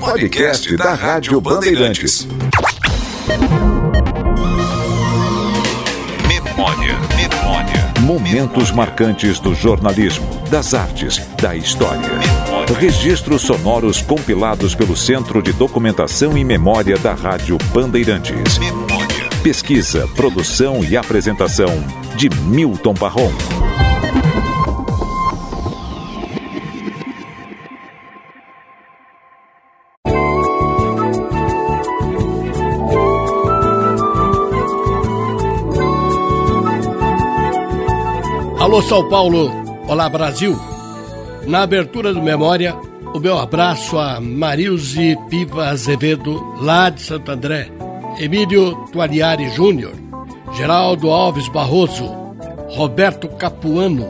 Podcast da Rádio Bandeirantes. Memória, memória. Momentos marcantes do jornalismo, das artes, da história. Registros sonoros compilados pelo Centro de Documentação e Memória da Rádio Bandeirantes. Pesquisa, produção e apresentação de Milton Barron. Alô São Paulo, olá Brasil. Na abertura do Memória, o meu abraço a Marilze Piva Azevedo, lá de Santo André, Emílio Tuariari Júnior, Geraldo Alves Barroso, Roberto Capuano,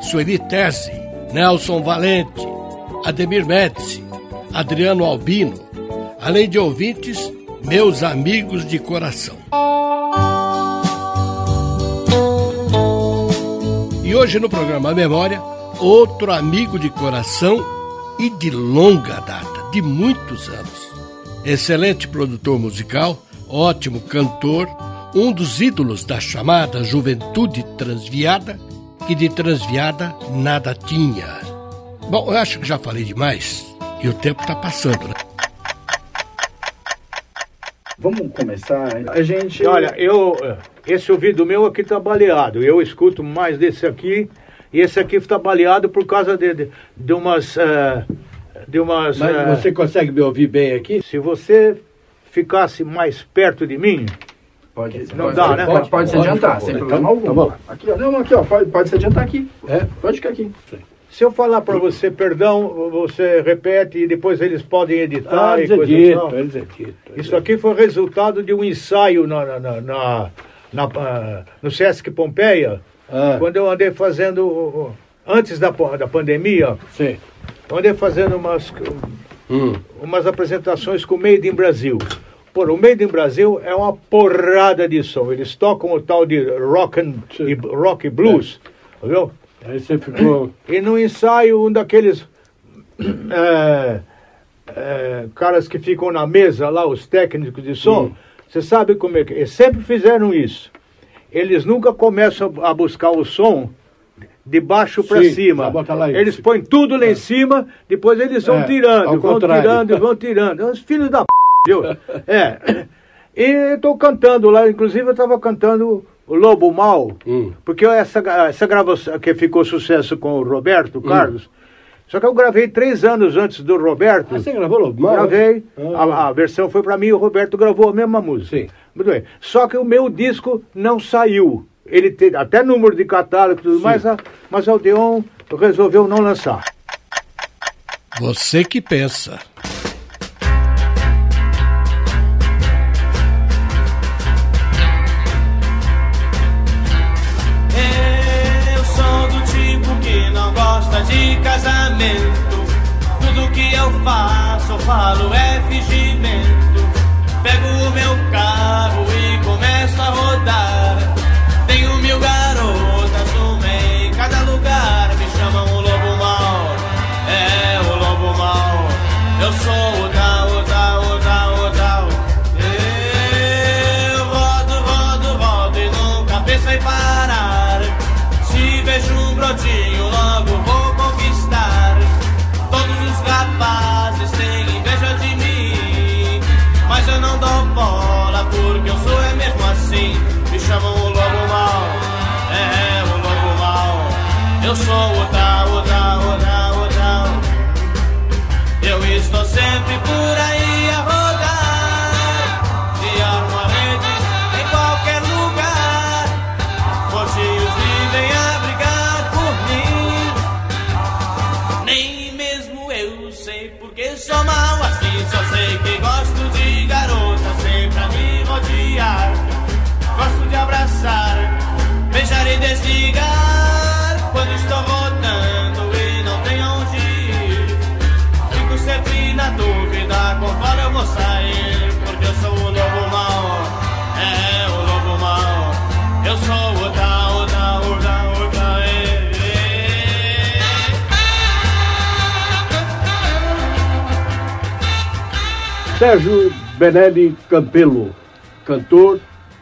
Sueli Terzi, Nelson Valente, Ademir Médici, Adriano Albino, além de ouvintes, meus amigos de coração. E hoje no programa Memória, outro amigo de coração e de longa data, de muitos anos. Excelente produtor musical, ótimo cantor, um dos ídolos da chamada juventude transviada, que de transviada nada tinha. Bom, eu acho que já falei demais e o tempo está passando, né? Vamos começar. A gente. Olha, eu. Esse ouvido meu aqui tá baleado. Eu escuto mais desse aqui. E esse aqui está baleado por causa de, de, de umas. Uh, de umas. Mas uh, você consegue me ouvir bem aqui? Se você ficasse mais perto de mim. Pode, não pode, dá, né? Pode, pode se adiantar, sem problema então, algum. Tá bom. Aqui, ó. Não, aqui, ó. Pode, pode se adiantar aqui. É? Pode ficar aqui. Se eu falar para você perdão, você repete e depois eles podem editar Ah, e eles coisa editam, tal. eles editam. Isso aqui foi resultado de um ensaio na, na, na, na- ah, no Sesc Pompeia, Ah, quando eu andei fazendo, antes da, da pandemia, sim. eu andei fazendo umas, Hum. umas apresentações com o Made in Brasil. Pô, o Made in Brasil é uma porrada de som. Eles tocam o tal de rock, and, e, rock e blues, viu? Aí você ficou. E no ensaio, um daqueles é, é, caras que ficam na mesa lá, os técnicos de som, Hum. você sabe como é que. Eles sempre fizeram isso. Eles nunca começam a buscar o som de baixo para cima. lá isso. Eles põem tudo lá em cima, depois eles vão É, tirando, vão contrário. tirando, vão tirando. Os filhos da p, viu? É. E estou cantando lá, inclusive eu estava cantando o Lobo Mal. Hum. Porque essa, essa gravação que ficou sucesso com o Roberto Carlos, só que eu gravei três anos antes do Roberto. Ah, você gravou Lobo Mal? Gravei, Ah. a, a versão foi para mim e o Roberto gravou a mesma música. Sim. Muito bem. Só que o meu disco não saiu. Ele tem até número de catálogo e tudo Sim. mais, a- mas a Odeon resolveu não lançar. Você que pensa. Gosta de casamento. Tudo que eu faço, eu falo é fingimento. Pego o meu Sérgio Benelli Campelo, cantor,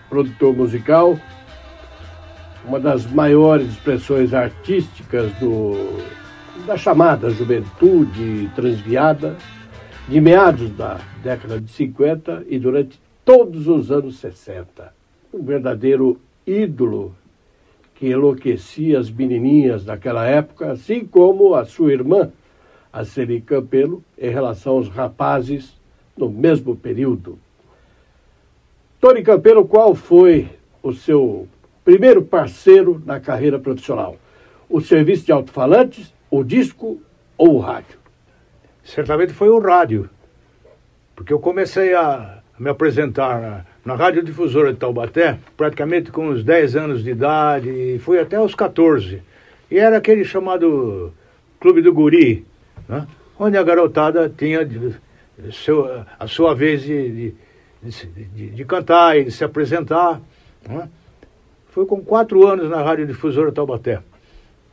produtor musical, uma das maiores expressões artísticas do, da chamada juventude transviada, de meados da década de 50 e durante todos os anos 60. Um verdadeiro ídolo que enlouquecia as menininhas daquela época, assim como a sua irmã, a Celi Campelo, em relação aos rapazes no mesmo período. Tony Campelo, qual foi o seu primeiro parceiro na carreira profissional? O serviço de alto-falantes, o disco ou o rádio? Certamente foi o rádio, porque eu comecei a me apresentar na, na Rádio Difusora de Taubaté, praticamente com uns 10 anos de idade, e fui até os 14. E era aquele chamado Clube do Guri, né? onde a garotada tinha seu, a sua vez de, de, de, de cantar e de se apresentar. Né? Foi com quatro anos na Rádio Difusora Taubaté.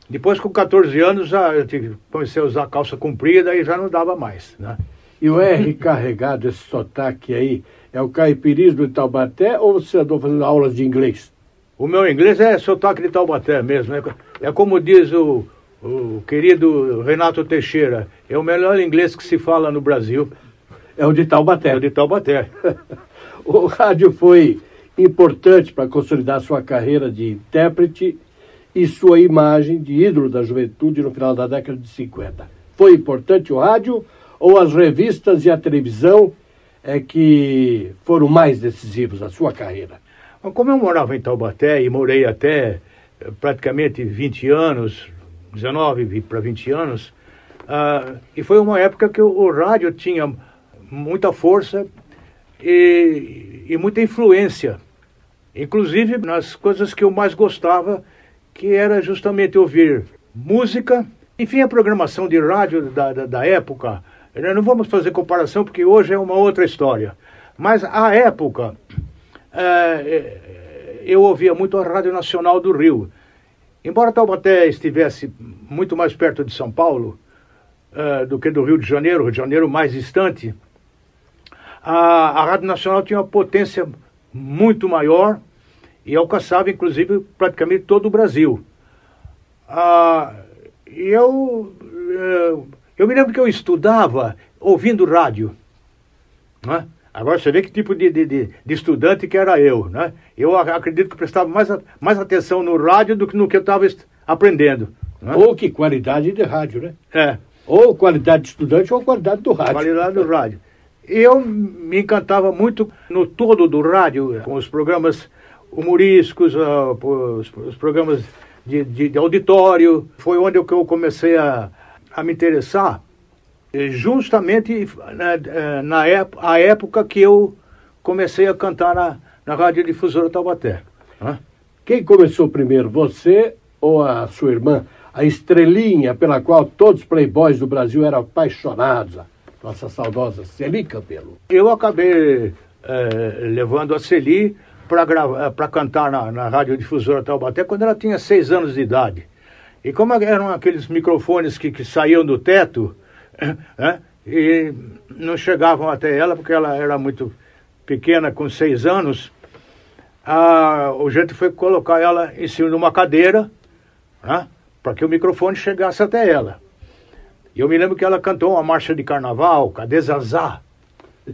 Depois, com 14 anos, já eu tive, comecei a usar calça comprida e já não dava mais. Né? E o R carregado, esse sotaque aí, é o caipirismo de Taubaté ou você andou fazendo aulas de inglês? O meu inglês é sotaque de Taubaté mesmo. É, é como diz o, o querido Renato Teixeira, é o melhor inglês que se fala no Brasil. É o de Taubaté. É o de Taubaté. o rádio foi importante para consolidar sua carreira de intérprete e sua imagem de ídolo da juventude no final da década de 50. Foi importante o rádio ou as revistas e a televisão é que foram mais decisivos na sua carreira? Como eu morava em Taubaté e morei até eh, praticamente 20 anos, 19 para 20 anos, uh, e foi uma época que o, o rádio tinha muita força e, e muita influência, inclusive nas coisas que eu mais gostava, que era justamente ouvir música, enfim, a programação de rádio da, da, da época, não vamos fazer comparação porque hoje é uma outra história. Mas à época, é, eu ouvia muito a Rádio Nacional do Rio. Embora Taubaté estivesse muito mais perto de São Paulo é, do que do Rio de Janeiro, Rio de Janeiro mais distante, a, a Rádio Nacional tinha uma potência muito maior e alcançava inclusive praticamente todo o Brasil. Ah, e eu é, eu me lembro que eu estudava ouvindo rádio. Né? Agora você vê que tipo de, de, de, estudante que era eu. Né? Eu acredito que prestava mais, mais atenção no rádio do que no que eu estava aprendendo. Né? Ou que qualidade de rádio, né? É. Ou qualidade de estudante ou qualidade do rádio. Qualidade do rádio. Eu me encantava muito no todo do rádio, com os programas humorísticos, uh, os, programas de, de, de auditório. Foi onde eu comecei a, a me interessar eh, justamente na, eh, na época, a época que eu comecei a cantar na, na Rádio Difusora Taubaté. Quem começou primeiro, você ou a sua irmã? A estrelinha pela qual todos os playboys do Brasil eram apaixonados, nossa saudosa Celi Campelo. Eu acabei eh, levando a Celi para cantar na, na Rádio Difusora Taubaté quando ela tinha seis anos de idade. E como eram aqueles microfones que, que saíam do teto, é, e não chegavam até ela, porque ela era muito pequena, com seis anos, a, o jeito foi colocar ela em cima de uma cadeira, né, para que o microfone chegasse até ela. E eu me lembro que ela cantou uma marcha de carnaval, Cadê Zazá?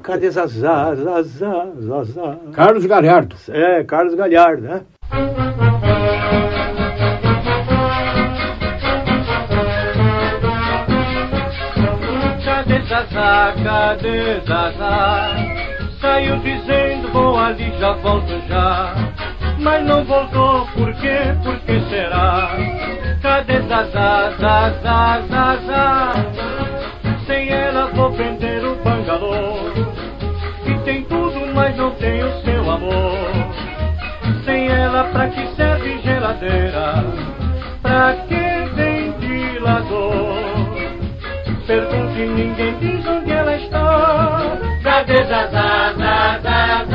Cadê Zazá, Zazá, Zazá? Carlos Galhardo. É, Carlos Galhardo, né? Zazá, cadê Zazá? Saiu dizendo vou ali, já volto já. Mas não voltou, por quê? Por que será? Cadê Zazá, Zazá, Zazá? Sem ela vou prender o bangalô. E tem tudo, mas não tem o seu amor. Sem ela, pra que serve geladeira? Pra que ventilador? pergunte, ninguém diz onde ela está. Cadê Zazá, Zazá, Zazá?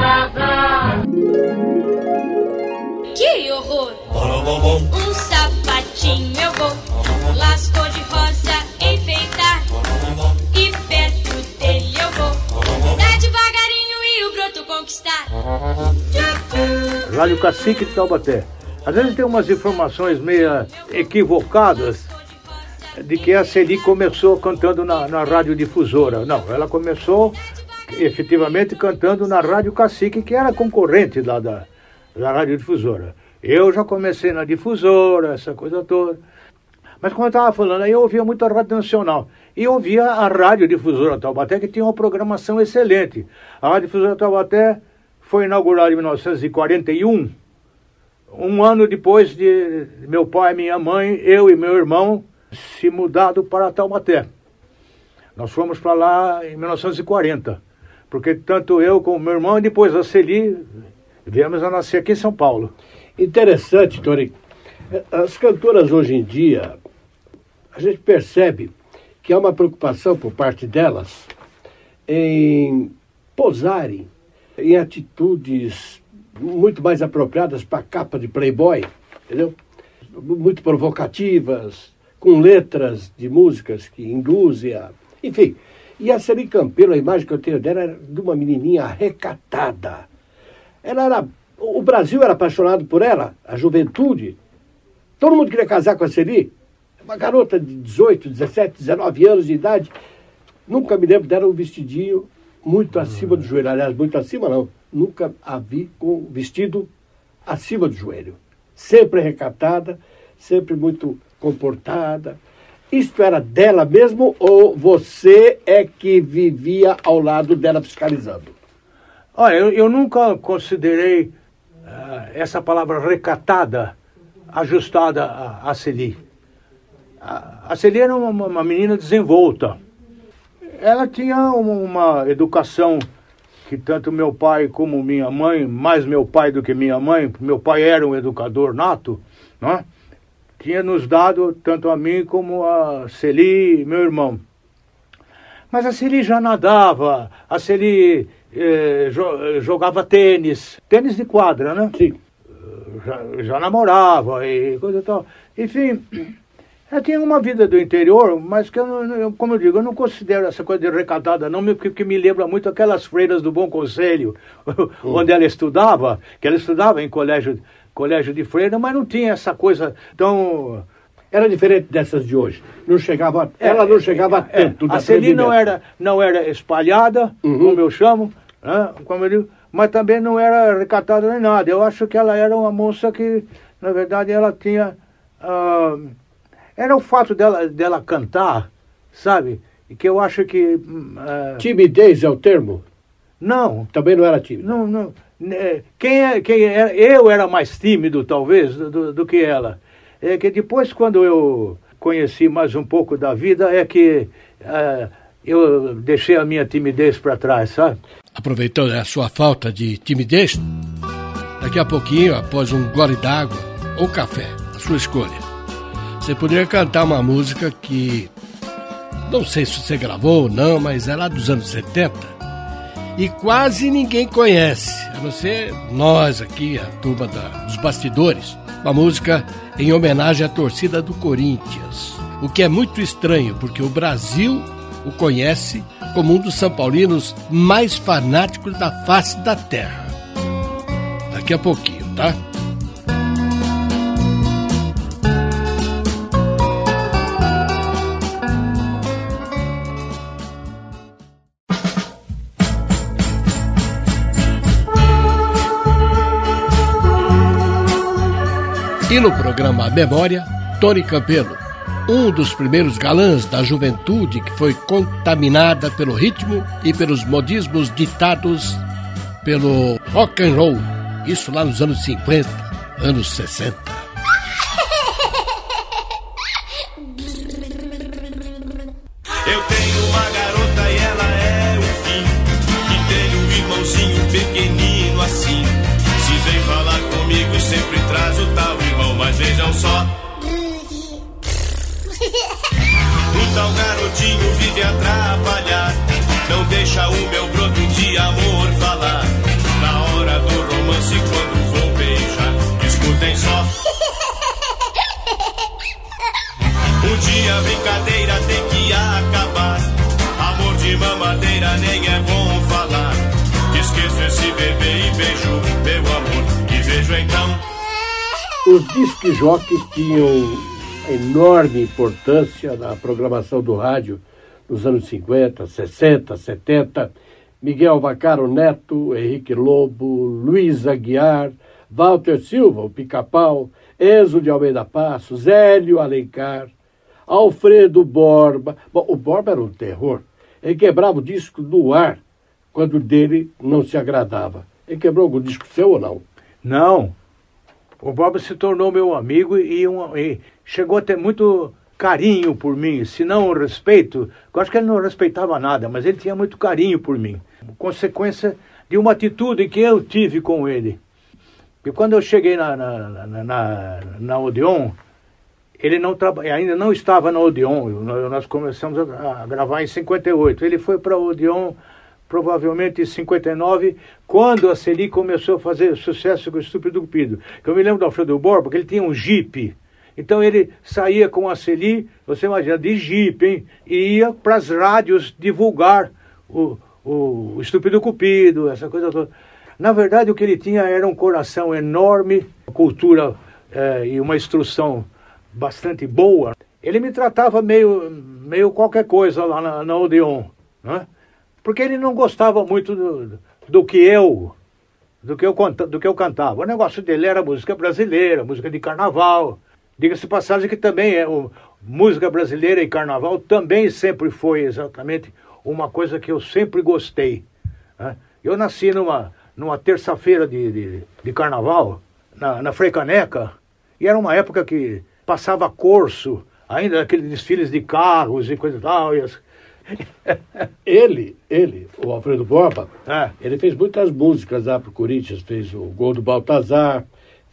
jardim eu vou, Lascou de rosa enfeitar. E perto dele eu vou, dar devagarinho e o broto conquistar. Rádio Cacique de Taubaté. Às vezes tem umas informações meio equivocadas de que a Celi começou cantando na, na radiodifusora. Não, ela começou efetivamente cantando na Rádio Cacique, que era concorrente da da, da radiodifusora. Eu já comecei na difusora, essa coisa toda. Mas como eu estava falando, eu ouvia muito a Rádio Nacional. E ouvia a Rádio Difusora Taubaté, que tinha uma programação excelente. A Rádio Difusora Taubaté foi inaugurada em 1941 um ano depois de meu pai minha mãe, eu e meu irmão, se mudado para Taubaté. Nós fomos para lá em 1940, porque tanto eu como meu irmão, e depois a Celi, viemos a nascer aqui em São Paulo. Interessante, Tony. As cantoras hoje em dia, a gente percebe que há uma preocupação por parte delas em posarem em atitudes muito mais apropriadas para a capa de Playboy, entendeu? Muito provocativas, com letras de músicas que induzem a. Enfim. E a Celi Campeiro, a imagem que eu tenho dela era de uma menininha recatada. Ela era. O Brasil era apaixonado por ela, a juventude. Todo mundo queria casar com a Celi. Uma garota de 18, 17, 19 anos de idade. Nunca me lembro dela um vestidinho muito acima do joelho. Aliás, muito acima não nunca a vi com vestido acima do joelho. Sempre recatada, sempre muito comportada. Isto era dela mesmo ou você é que vivia ao lado dela fiscalizando? Olha, eu, eu nunca considerei essa palavra recatada ajustada a, a Celi. A, a Celi era uma, uma menina desenvolta. Ela tinha uma, uma educação que tanto meu pai como minha mãe, mais meu pai do que minha mãe, meu pai era um educador nato, né? tinha nos dado, tanto a mim como a Celi, meu irmão. Mas a Celi já nadava, a Celi eh, jogava tênis, tênis de quadra, né? Sim. Já, já namorava e coisa e tal. Enfim, eu tinha uma vida do interior, mas que eu, eu, como eu digo, eu não considero essa coisa de recatada, não, porque me lembra muito aquelas freiras do Bom Conselho, onde ela estudava, que ela estudava em colégio, colégio de freira, mas não tinha essa coisa tão. Era diferente dessas de hoje. Não chegava, ela não chegava é, tanto. a Celi não era, não era espalhada, uhum. como eu chamo, né, como mas também não era recatada nem nada. Eu acho que ela era uma moça que, na verdade, ela tinha. Uh, era o fato dela, dela cantar, sabe? E que eu acho que. Uh... Timidez é o termo? Não. Também não era tímido? Não, não. Quem é, quem é, eu era mais tímido, talvez, do, do que ela. É que depois, quando eu conheci mais um pouco da vida, é que uh, eu deixei a minha timidez para trás, sabe? Aproveitando a sua falta de timidez, daqui a pouquinho, após um gole d'água ou café, a sua escolha, você poderia cantar uma música que não sei se você gravou ou não, mas é lá dos anos 70 e quase ninguém conhece, a não ser nós aqui, a turma da, dos bastidores. Uma música em homenagem à torcida do Corinthians. O que é muito estranho, porque o Brasil o conhece como um dos São Paulinos mais fanáticos da face da terra. Daqui a pouquinho, tá? E no programa Memória, Tony Campelo, um dos primeiros galãs da juventude que foi contaminada pelo ritmo e pelos modismos ditados pelo rock and roll. Isso lá nos anos 50, anos 60. Tal garotinho vive a atrapalhar. Não deixa o meu broto de amor falar. Na hora do romance, quando vou beijar, escutem só. Um dia a brincadeira tem que acabar. Amor de mamadeira nem é bom falar. Esqueço esse bebê e beijo, meu amor, vem vejo então. Os disc jockeys tinham enorme importância na programação do rádio nos anos 50, 60, 70. Miguel Vacaro Neto, Henrique Lobo, Luiz Aguiar, Walter Silva, o Pica-Pau, Enzo de Almeida Passos, Hélio Alencar, Alfredo Borba. Bom, o Borba era um terror. Ele quebrava o disco no ar quando dele não se agradava. Ele quebrou algum disco seu ou não? Não. O Borba se tornou meu amigo e, um, e chegou a ter muito carinho por mim, se não respeito. Eu acho que ele não respeitava nada, mas ele tinha muito carinho por mim. Consequência de uma atitude que eu tive com ele. E quando eu cheguei na, na, na, na, na Odeon, ele não ainda não estava na Odeon. Nós começamos a, gravar em 58. Ele foi para a Odeon provavelmente em 59, quando a Celi começou a fazer sucesso com o Estúpido Cupido. Que eu me lembro do Alfredo Borba, porque ele tinha um Jeep. Então ele saía com a Celi, você imagina, de Jeep, hein? E ia para as rádios divulgar o, o, o Estúpido Cupido, essa coisa toda. Na verdade, o que ele tinha era um coração enorme, cultura é, e uma instrução bastante boa. Ele me tratava meio, meio qualquer coisa lá na, na Odeon, né? porque ele não gostava muito do, do que eu do que, eu, do que eu cantava. O negócio dele era música brasileira, música de carnaval. Diga-se passagem que também é o, música brasileira e carnaval também sempre foi exatamente uma coisa que eu sempre gostei. Né? Eu nasci numa, numa terça-feira de, de, de, carnaval, na, na Freicaneca, e era uma época que passava corso, ainda aqueles desfiles de carros e coisa e tal. E as... ele, ele, o Alfredo Borba, é. ele fez muitas músicas lá pro Corinthians, fez o Gol do Baltazar,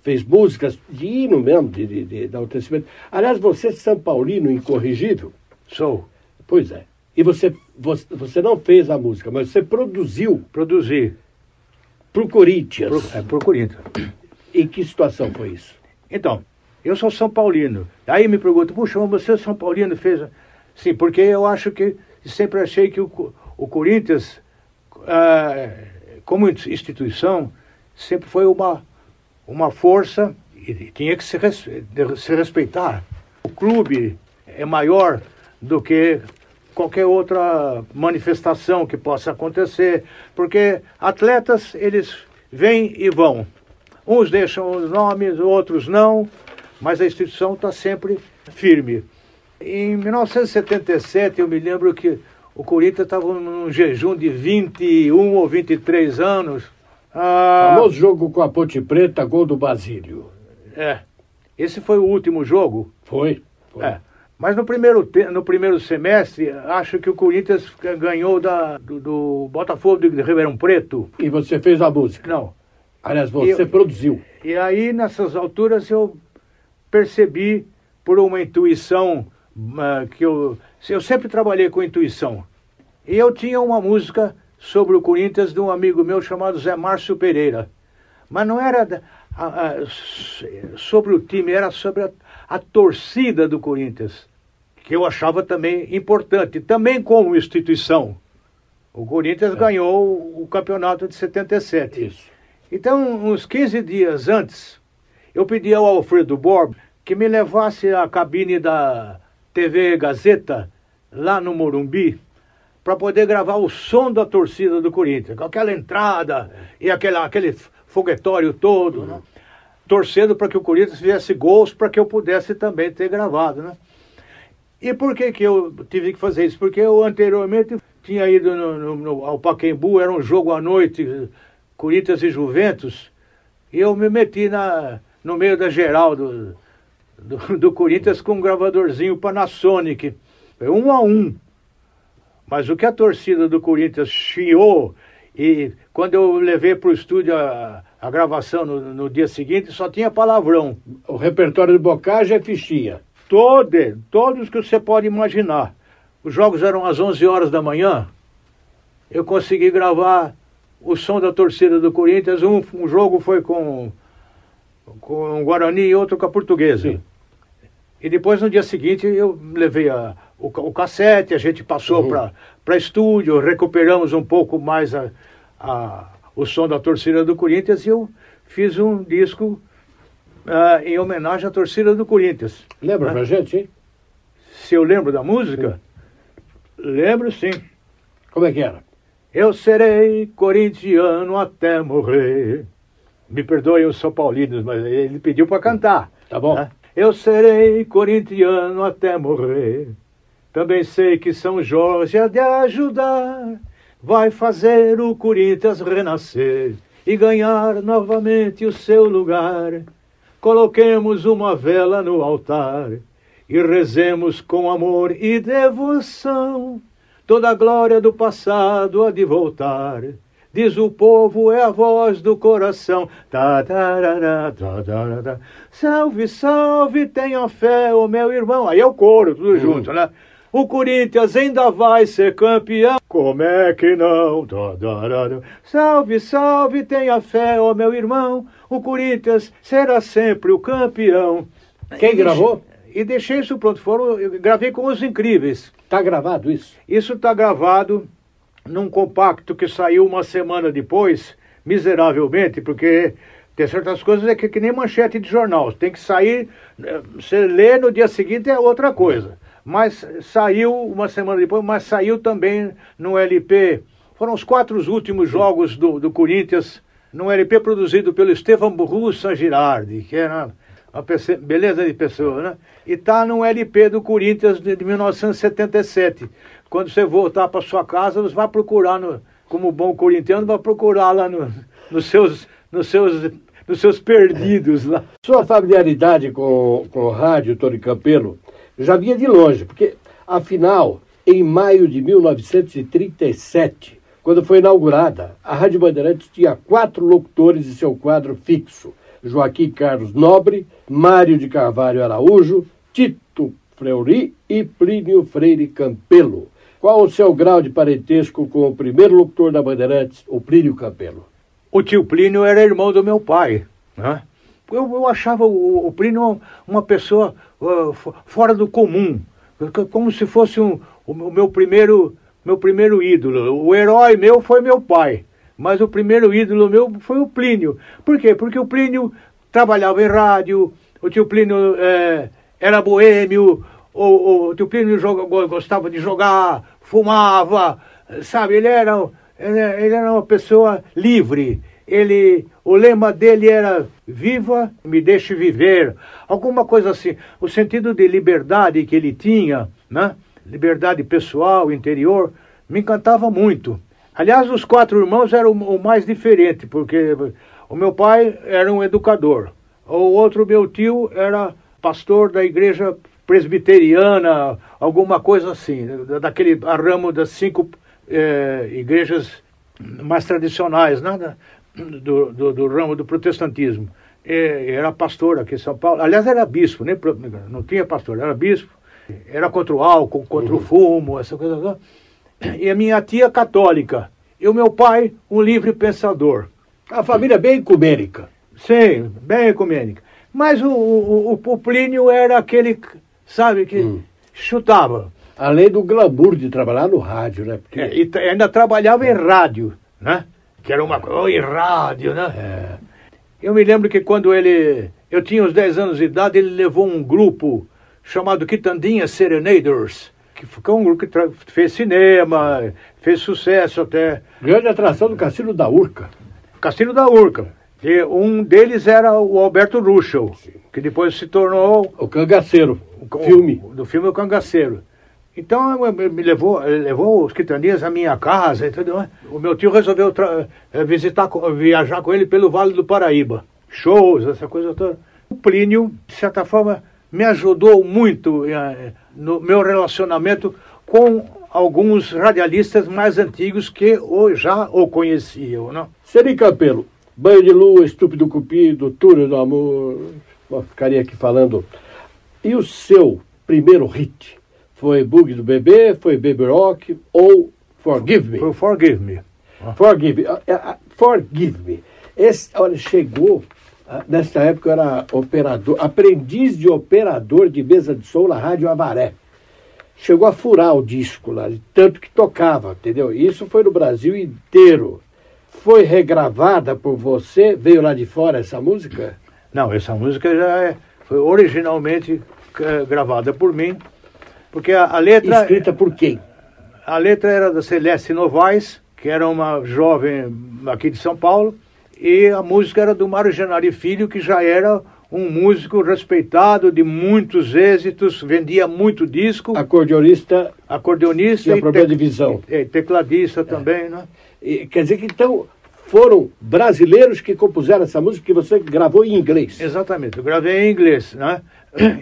fez músicas de hino mesmo, de, de, de, de Aliás, você é São Paulino incorrigível? Sou. Pois é. E você, você, você não fez a música, mas você produziu. Produzi. Pro Corinthians. Pro, é, pro Corinthians. Em que situação foi isso? Então, eu sou São Paulino. Aí me perguntam, puxa, mas você é São Paulino fez. Sim, porque eu acho que sempre achei que o, o Corinthians, ah, como instituição, sempre foi uma, uma força e tinha que se, res, se respeitar. O clube é maior do que qualquer outra manifestação que possa acontecer, porque atletas eles vêm e vão. Uns deixam os nomes, outros não, mas a instituição está sempre firme. Em 1977, eu me lembro que o Corinthians estava num jejum de 21 ou 23 anos. Ah, Famoso jogo com a Ponte Preta, gol do Basílio. É. Esse foi o último jogo? Foi. foi. É. Mas no primeiro, no primeiro semestre, acho que o Corinthians ganhou da, do, do Botafogo de Ribeirão Preto. E você fez a música? Não. Aliás, você produziu. E aí, nessas alturas, eu percebi, por uma intuição uh, que eu. Eu sempre trabalhei com intuição. E eu tinha uma música sobre o Corinthians de um amigo meu chamado Zé Márcio Pereira. Mas não era a, a, sobre o time, era sobre a, a torcida do Corinthians, que eu achava também importante, também como instituição. O Corinthians é. ganhou o campeonato de 77. Isso. Então, uns 15 dias antes, eu pedi ao Alfredo Borba que me levasse à cabine da TV Gazeta, lá no Morumbi, para poder gravar o som da torcida do Corinthians, com aquela entrada e aquela, aquele foguetório todo, né? torcendo para que o Corinthians fizesse gols para que eu pudesse também ter gravado. Né? E por que, que eu tive que fazer isso? Porque eu anteriormente tinha ido no, no, no, ao Paquembu, era um jogo à noite Corinthians e Juventus, e eu me meti na, no meio da geral do, do, do Corinthians com um gravadorzinho Panasonic, um a um. Mas o que a torcida do Corinthians chiou, e quando eu levei para o estúdio a, a gravação no, no, dia seguinte, só tinha palavrão. O repertório do Bocage é fichinha. Todo, todos que você pode imaginar. Os jogos eram às 11 horas da manhã. Eu consegui gravar o som da torcida do Corinthians. Um, um jogo foi com, com o Guarani e outro com a Portuguesa. Sim. E depois, no dia seguinte, eu levei a, o, o cassete, a gente passou uhum. para estúdio, recuperamos um pouco mais a, a, o som da torcida do Corinthians e eu fiz um disco uh, em homenagem à torcida do Corinthians. Lembra né? pra gente, hein? Se eu lembro da música? Lembro sim. Como é que era? Eu serei corintiano até morrer. Me perdoem os São Paulinos, mas ele pediu para cantar. Tá bom. né? Eu serei corintiano até morrer. Também sei que São Jorge há de ajudar. Vai fazer o Corinthians renascer e ganhar novamente o seu lugar. Coloquemos uma vela no altar e rezemos com amor e devoção. Toda a glória do passado há de voltar. Diz o povo, é a voz do coração. Tá, tarará, tá, tarará. Salve, salve, tenha fé, ô meu irmão. Aí é o coro, tudo junto, né? O Corinthians ainda vai ser campeão. Como é que não? Tá, tarará. Salve, salve, tenha fé, ô meu irmão. O Corinthians será sempre o campeão. Quem E gravou? E deixei isso pronto. Foram, gravei com os incríveis. Tá gravado isso? Isso está gravado num compacto que saiu uma semana depois, miseravelmente, porque tem certas coisas é que, que nem manchete de jornal. Tem que sair, eh, você lê no dia seguinte é outra coisa. Mas saiu uma semana depois, mas saiu também no LP. Foram os quatro últimos jogos do, do Corinthians, num LP produzido pelo Estevam Burrussa Girardi, que era uma beleza de pessoa, né? E tá num LP do Corinthians de, de 1977. Quando você voltar para sua casa, você vai procurar, no, como bom corintiano, vai procurar lá no, nos, seus, nos, seus, nos seus perdidos lá. Sua familiaridade com, com o rádio, Tony Campelo, já vinha de longe, porque, afinal, em maio de 1937, quando foi inaugurada, a Rádio Bandeirantes tinha quatro locutores em seu quadro fixo: Joaquim Carlos Nobre, Mário de Carvalho Araújo, Tito Fleury e Plínio Freire Campelo. Qual o seu grau de parentesco com o primeiro locutor da Bandeirantes, o Plínio Campelo? O tio Plínio era irmão do meu pai. Né? Eu, eu achava o, o Plínio uma pessoa uh, fo- fora do comum, como se fosse um, o meu- primeiro, meu primeiro ídolo. O herói meu foi meu pai, mas o primeiro ídolo meu foi o Plínio. Por quê? Porque o Plínio trabalhava em rádio, o tio Plínio eh, era boêmio, o, o tio Plínio joga- go- gostava de jogar, fumava, sabe? Ele era, ele era uma pessoa livre. Ele, o lema dele era viva, me deixe viver, alguma coisa assim. O sentido de liberdade que ele tinha, né? Liberdade pessoal, interior, me encantava muito. Aliás, os quatro irmãos eram o mais diferente, porque o meu pai era um educador, o outro meu tio era pastor da igreja presbiteriana, alguma coisa assim, da- daquele ramo das cinco eh, igrejas mais tradicionais, né, da- do, do, do ramo do protestantismo. Eh, era pastor aqui em São Paulo, aliás, era bispo, nem, pro- não tinha pastor, era bispo. Era contra o álcool, contra o fumo, essa coisa. toda. E a minha tia católica. E o meu pai, um livre pensador. A família bem ecumênica. Sim, bem ecumênica. Mas o, o, o- Plínio era aquele, sabe, que Hum. chutava. Além do glamour de trabalhar no rádio, né? Porque É, e ainda trabalhava em rádio, né? Que era uma coisa, oh, rádio, né? é, Eu me lembro que quando ele, eu tinha uns 10 anos de idade, ele levou um grupo chamado Quitandinha Serenaders, que foi um grupo que fez cinema, fez sucesso até. grande atração do Cassino da Urca. Cassino da Urca. E um deles era o Alberto Ruschel, que depois se tornou O Cangaceiro, o- filme. o- do filme O Cangaceiro. Então me levou, ele levou os quitanias à minha casa, entendeu? O meu tio resolveu tra- eh, visitar, viajar com ele pelo Vale do Paraíba. Shows, essa coisa toda. O Plínio, de certa forma, me ajudou muito eh, no meu relacionamento com alguns radialistas mais antigos que já o conheciam, não? Seri Campelo, Banho de Lua, Estúpido Cupido, Túnel do Amor. Ficaria aqui falando. E o seu primeiro hit? Foi Bug do Bebê, foi Baby Rock ou Forgive Me? Foi Forgive Me. Forgive, ah, ah, forgive me. Esse, olha, chegou, ah, nessa época eu era operador, aprendiz de operador de mesa de som na Rádio Avaré. Chegou a furar o disco lá, tanto que tocava, entendeu? Isso foi no Brasil inteiro. foi regravada por você? Veio lá de fora essa música? Não, essa música já é, foi originalmente eh, gravada por mim, porque a, a letra... Escrita por quem? A letra era da Celeste Novaes, que era uma jovem aqui de São Paulo, e a música era do Mário Genari Filho, que já era um músico respeitado, de muitos êxitos, vendia muito disco. Acordeonista. Acordeonista e, e de visão. E, tecladista é. também, né? E, quer dizer que então foram brasileiros que compuseram essa música que você gravou em inglês. Exatamente, eu gravei em inglês, né?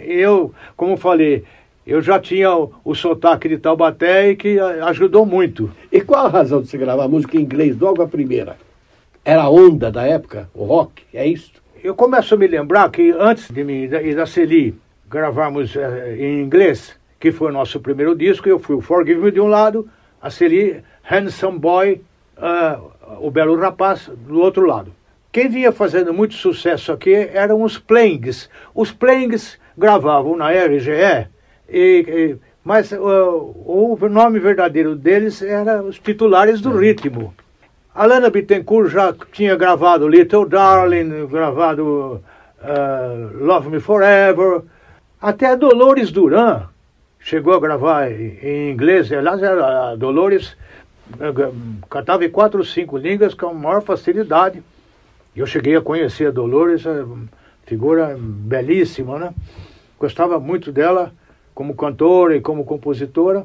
Eu, como falei, eu já tinha o, o sotaque de Taubaté e que ajudou muito. E qual a razão de você gravar música em inglês logo a primeira? Era a onda da época, o rock, é isso? Eu começo a me lembrar que antes de mim e da Celi gravarmos uh, em inglês, que foi o nosso primeiro disco, eu fui o Forgive Me de um lado, a Celi, Handsome Boy, uh, o Belo Rapaz do outro lado. Quem vinha fazendo muito sucesso aqui eram os Plangs. Os Plangs gravavam na RGE, e, e, mas uh, o nome verdadeiro deles era os titulares do ritmo. Alana Bittencourt já tinha gravado Little Darling, gravado uh, Love Me Forever. Até Dolores Duran chegou a gravar em, em inglês. Aliás, a Dolores uh, cantava em quatro ou cinco línguas com a maior facilidade. Eu cheguei a conhecer a Dolores, figura belíssima, né? Gostava muito dela como cantora e como compositora.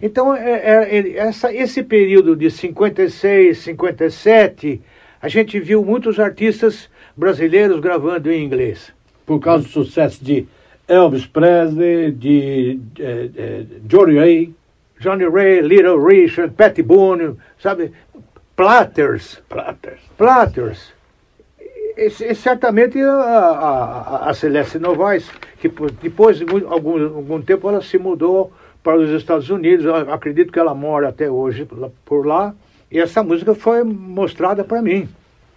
Então, é, é, é, essa, esse período de 56, 57, a gente viu muitos artistas brasileiros gravando em inglês. Por causa do sucesso de Elvis Presley, de, de, de Johnny Ray. Johnny Ray, Little Richard, Patty Boone, sabe? Platters. Platters. Platters. E, e certamente a, a, a Celeste Novaes, que depois de algum, algum tempo ela se mudou para os Estados Unidos. Eu acredito que ela mora até hoje por lá. E essa música foi mostrada para mim.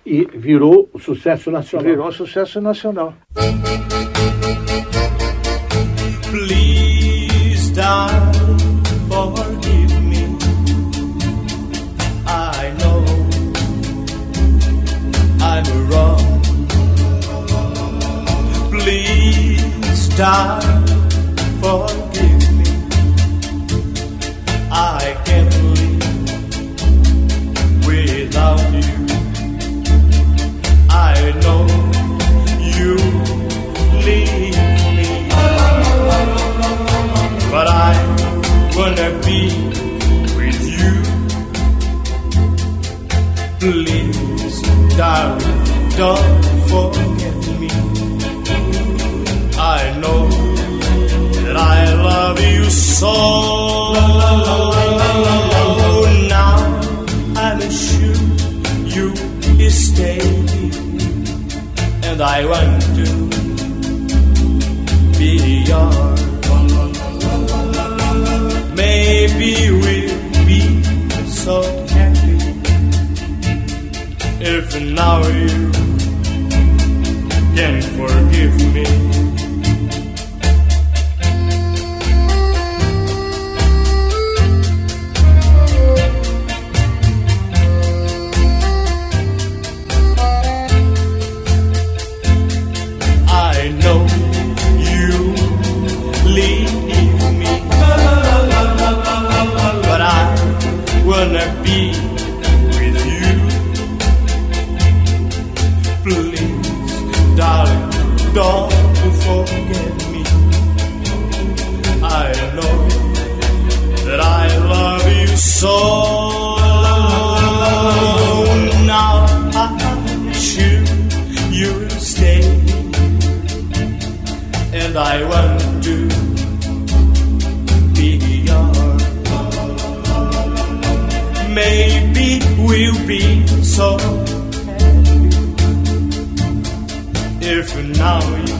E virou sucesso nacional. Virou um sucesso nacional. Please, you stay, and I want to be yours. Maybe we'll be so happy if now you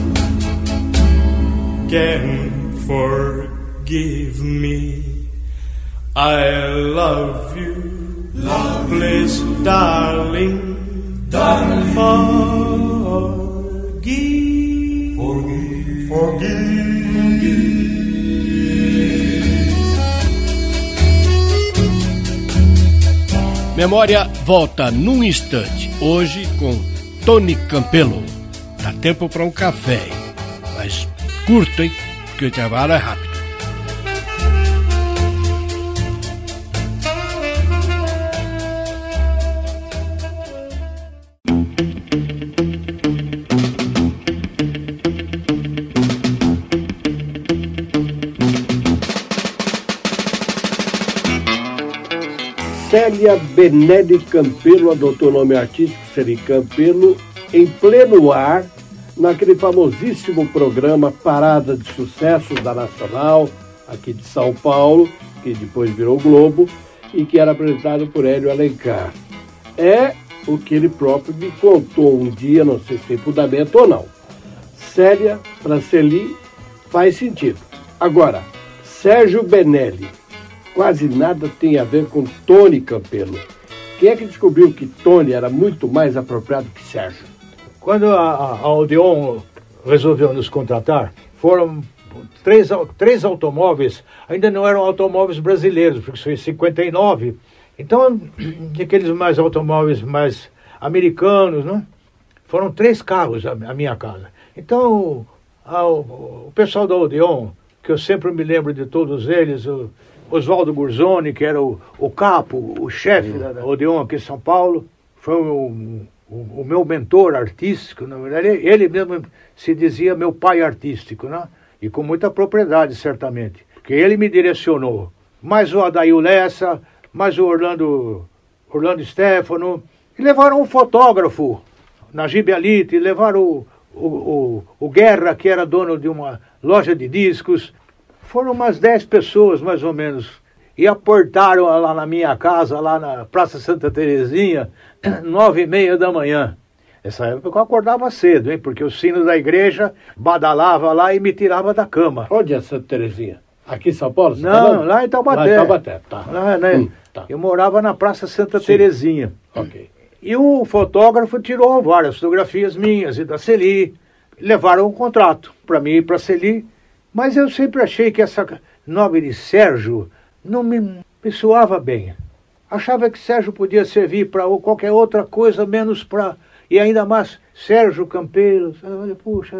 can forgive me. I love you, love please, you. darling. Darling, forgive, forgive, forgive. Memória volta num instante, hoje com Tony Campelo. Dá tempo para um café, mas curto, hein? Porque o intervalo é rápido. Célia Benelli Campelo adotou o nome artístico Celi Campelo em pleno ar, naquele famosíssimo programa Parada de Sucessos da Nacional, aqui de São Paulo, que depois virou Globo, e que era apresentado por Hélio Alencar. É o que ele próprio me contou um dia, não sei se tem fundamento ou não. Célia para Celi faz sentido. Agora, Sérgio Benelli, quase nada tem a ver com Tony Campelo. Quem é que descobriu que Tony era muito mais apropriado que Sérgio? Quando a, a Odeon resolveu nos contratar, foram três, três automóveis, ainda não eram automóveis brasileiros, porque foi em 59. Então, aqueles mais automóveis mais americanos, né? Foram três carros a, a minha casa. Então, o pessoal da Odeon, que eu sempre me lembro de todos eles, o, Oswaldo Gurzoni, que era o, o capo, o chefe da, da Odeon aqui em São Paulo, foi o, meu mentor artístico, na verdade, ele mesmo se dizia meu pai artístico, né? E com muita propriedade, certamente. Porque ele me direcionou. Mais o Adail Lessa, mais o Orlando, Orlando Stefano, e levaram um fotógrafo, Najib Alite, levaram o, o, o, o Guerra, que era dono de uma loja de discos, foram umas dez pessoas, mais ou menos. E aportaram lá na minha casa, lá na Praça Santa Terezinha, nove e meia da manhã. Essa época eu acordava cedo, hein? Porque o sino da igreja badalava lá e me tirava da cama. Onde é Santa Terezinha? Aqui em São Paulo? Não, tá lá em Taubaté. Lá em Taubaté, tá. Lá, né? Hum, tá. Eu morava na Praça Santa Sim. Terezinha. Ok. E o fotógrafo tirou várias fotografias minhas e da Celi. Levaram um contrato para mim e para a Celi mas eu sempre achei que essa nome de Sérgio não me, me soava bem. Achava que Sérgio podia servir para qualquer outra coisa, menos para. E ainda mais Sérgio Campelo. Puxa,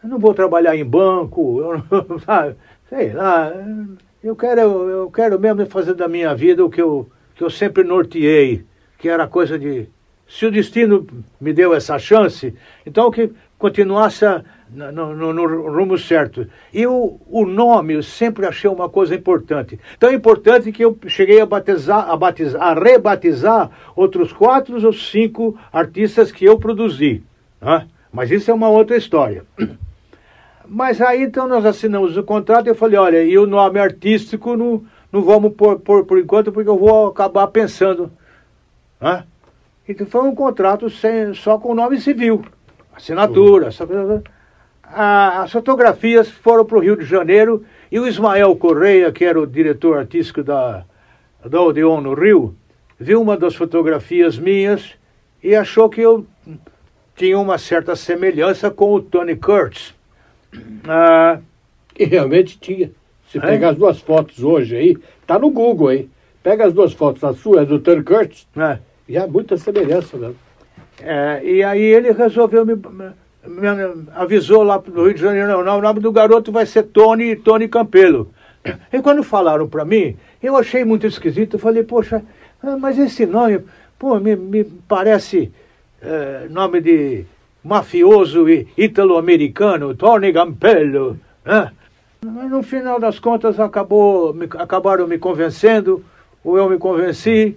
eu não vou trabalhar em banco, eu não? Sei lá. Eu quero, eu quero mesmo fazer da minha vida o que eu, que eu sempre norteei, que era coisa de. Se o destino me deu essa chance, então que continuasse a no, no, no, rumo certo. E o, o nome eu sempre achei uma coisa importante. Tão importante que eu cheguei a batizar, a batizar, a rebatizar outros quatro ou cinco artistas que eu produzi. Né? Mas isso é uma outra história. Mas aí então nós assinamos o contrato e eu falei, olha, e o nome artístico não, não vamos pôr, pôr por enquanto, porque eu vou acabar pensando. Né? Então foi um contrato sem, só com o nome civil. Assinatura, uhum a, as fotografias foram para o Rio de Janeiro e o Ismael Correia, que era o diretor artístico da, da Odeon no Rio, viu uma das fotografias minhas e achou que eu tinha uma certa semelhança com o Tony Kurtz. Ah, e realmente tinha. Se é? pegar as duas fotos hoje aí, tá no Google aí. Pega as duas fotos, a sua é do Tony Kurtz, é. e há muita semelhança mesmo. É, e aí ele resolveu me avisou lá no Rio de Janeiro, não, o nome do garoto vai ser Tony, Tony Campelo. E quando falaram para mim, eu achei muito esquisito, eu falei, poxa, ah, mas esse nome, pô, me, me parece é, nome de mafioso italo-americano, Tony Campelo, né? Mas no final das contas acabou, me, acabaram me convencendo, ou eu me convenci,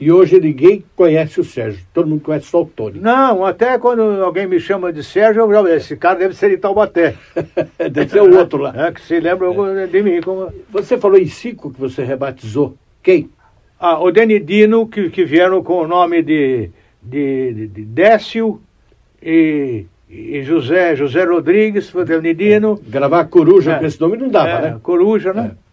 e hoje ninguém conhece o Sérgio, todo mundo conhece só o Tony. Não, até quando alguém me chama de Sérgio, eu já, esse cara deve ser de Taubaté. deve ser o outro lá. É, que se lembra é. de mim. Como... Você falou em cinco que você rebatizou. Quem? Ah, o Denidino, que, que vieram com o nome de, de, de, de Décio e, e José, José Rodrigues, Denidino. É. Gravar Coruja é. com esse nome não dava, é, né? Coruja, né? É.